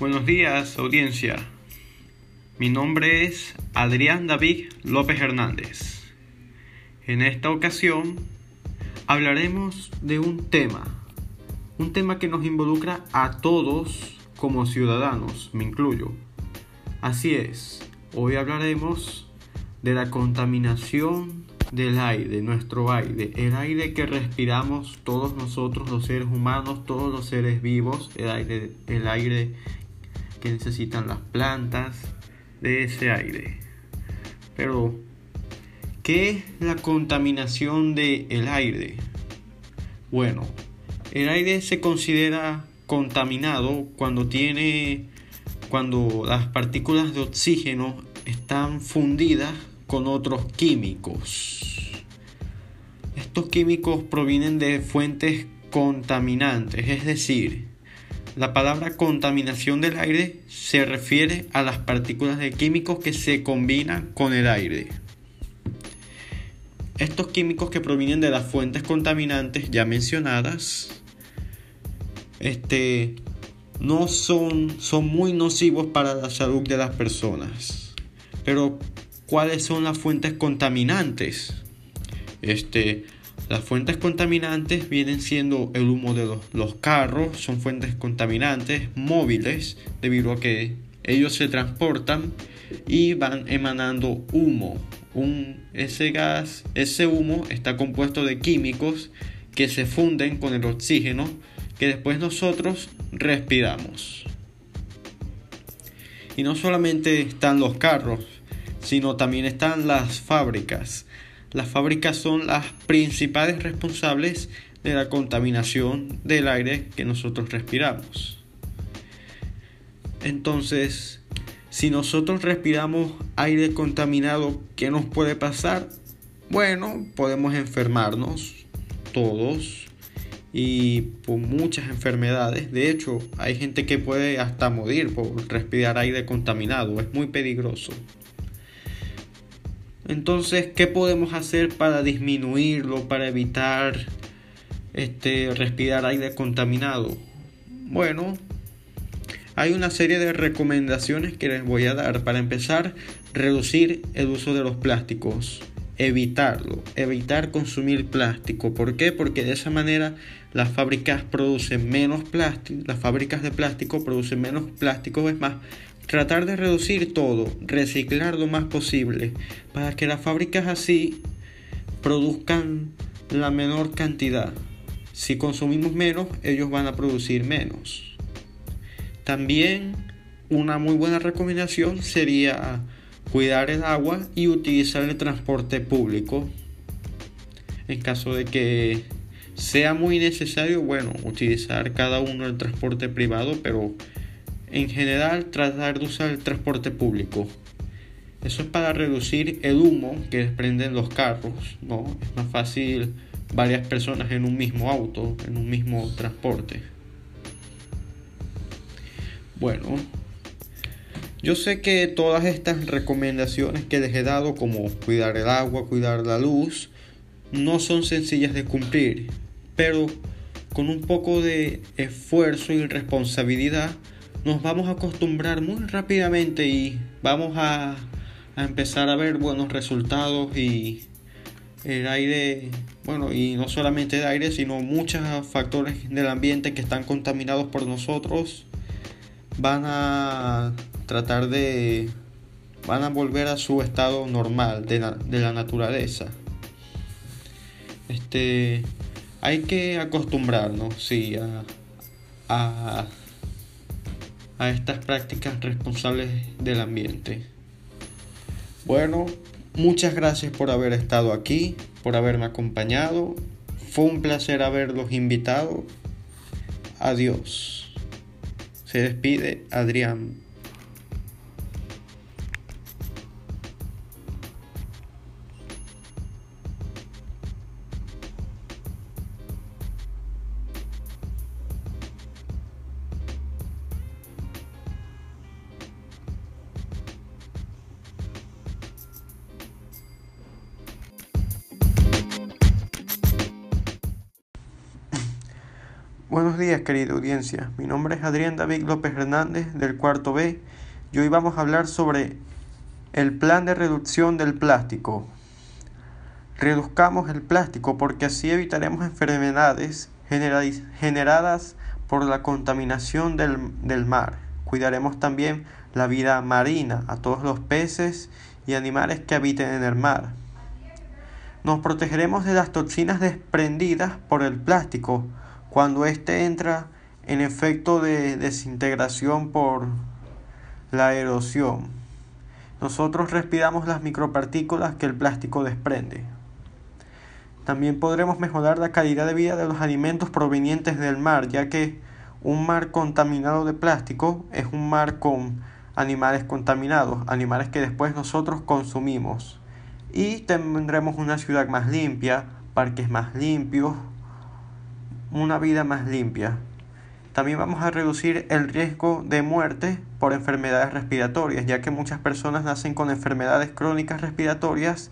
Buenos días, audiencia. Mi nombre es Adrián David López Hernández. En esta ocasión hablaremos de un tema, un tema que nos involucra a todos como ciudadanos, me incluyo. Así es, hoy hablaremos de la contaminación del aire, nuestro aire, el aire que respiramos todos nosotros, los seres humanos, todos los seres vivos, el aire, el aire necesitan las plantas, de ese aire. Pero, ¿qué es la contaminación del el aire? Bueno, el aire se considera contaminado cuando tiene cuando las partículas de oxígeno están fundidas con otros químicos. Estos químicos provienen de fuentes contaminantes, es decir, la palabra contaminación del aire se refiere a las partículas de químicos que se combinan con el aire. Estos químicos que provienen de las fuentes contaminantes ya mencionadas este, no son, son muy nocivos para la salud de las personas. Pero ¿cuáles son las fuentes contaminantes? Este, las fuentes contaminantes vienen siendo el humo de los, carros, son fuentes contaminantes móviles debido a que ellos se transportan y van emanando humo. Ese gas, ese humo está compuesto de químicos que se funden con el oxígeno que después nosotros respiramos. Y no solamente están los carros, sino también están las fábricas. Las fábricas son las principales responsables de la contaminación del aire que nosotros respiramos. Entonces, si nosotros respiramos aire contaminado, ¿qué nos puede pasar? Bueno, podemos enfermarnos todos y por muchas enfermedades. De hecho, hay gente que puede hasta morir por respirar aire contaminado. Es muy peligroso. Entonces, ¿qué podemos hacer para disminuirlo, para evitar este, respirar aire contaminado? Bueno, hay una serie de recomendaciones que les voy a dar. Para empezar, reducir el uso de los plásticos evitarlo, evitar consumir plástico. ¿Por qué? Porque de esa manera las fábricas producen menos plástico, las fábricas de plástico producen menos plástico, es más, tratar de reducir todo, reciclar lo más posible, para que las fábricas así produzcan la menor cantidad. Si consumimos menos, ellos van a producir menos. También una muy buena recomendación sería cuidar el agua y utilizar el transporte público. En caso de que sea muy necesario, bueno, utilizar cada uno el transporte privado, pero en general tratar de usar el transporte público. Eso es para reducir el humo que desprenden los carros, ¿no? Es más fácil varias personas en un mismo auto, en un mismo transporte. Bueno, yo sé que todas estas recomendaciones que les he dado, como cuidar el agua, cuidar la luz, no son sencillas de cumplir, pero con un poco de esfuerzo y responsabilidad nos vamos a acostumbrar muy rápidamente y vamos a, a empezar a ver buenos resultados y el aire, bueno, y no solamente el aire, sino muchos factores del ambiente que están contaminados por nosotros van a tratar de van a volver a su estado normal de la, naturaleza. Este hay que acostumbrarnos, sí, a, a, a estas prácticas responsables del ambiente. Bueno, muchas gracias por haber estado aquí, por haberme acompañado. Fue un placer haberlos invitado. Adiós. Se despide Adrián. Buenos días, querida audiencia. Mi nombre es Adrián David López Hernández del cuarto B y hoy vamos a hablar sobre el plan de reducción del plástico. Reduzcamos el plástico porque así evitaremos enfermedades generadas por la contaminación del, del mar. Cuidaremos también la vida marina, a todos los peces y animales que habiten en el mar. Nos protegeremos de las toxinas desprendidas por el plástico cuando éste entra en efecto de desintegración por la erosión. Nosotros respiramos las micropartículas que el plástico desprende. También podremos mejorar la calidad de vida de los alimentos provenientes del mar, ya que un mar contaminado de plástico es un mar con animales contaminados, animales que después nosotros consumimos. Y tendremos una ciudad más limpia, parques más limpios, una vida más limpia. También vamos a reducir el riesgo de muerte por enfermedades respiratorias, ya que muchas personas nacen con enfermedades crónicas respiratorias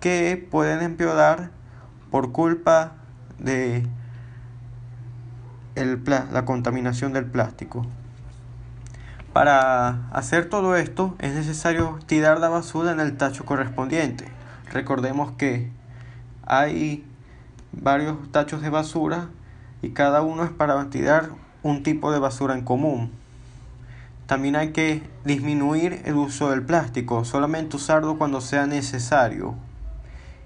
que pueden empeorar por culpa de la contaminación del plástico. Para hacer todo esto es necesario tirar la basura en el tacho correspondiente. Recordemos que hay varios tachos de basura y cada uno es para tirar un tipo de basura en común. También hay que disminuir el uso del plástico, solamente usarlo cuando sea necesario.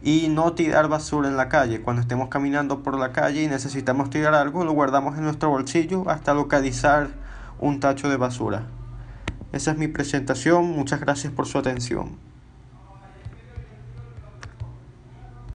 Y no tirar basura en la calle. Cuando estemos caminando por la calle y necesitamos tirar algo, lo guardamos en nuestro bolsillo hasta localizar un tacho de basura. Esa es mi presentación. Muchas gracias por su atención.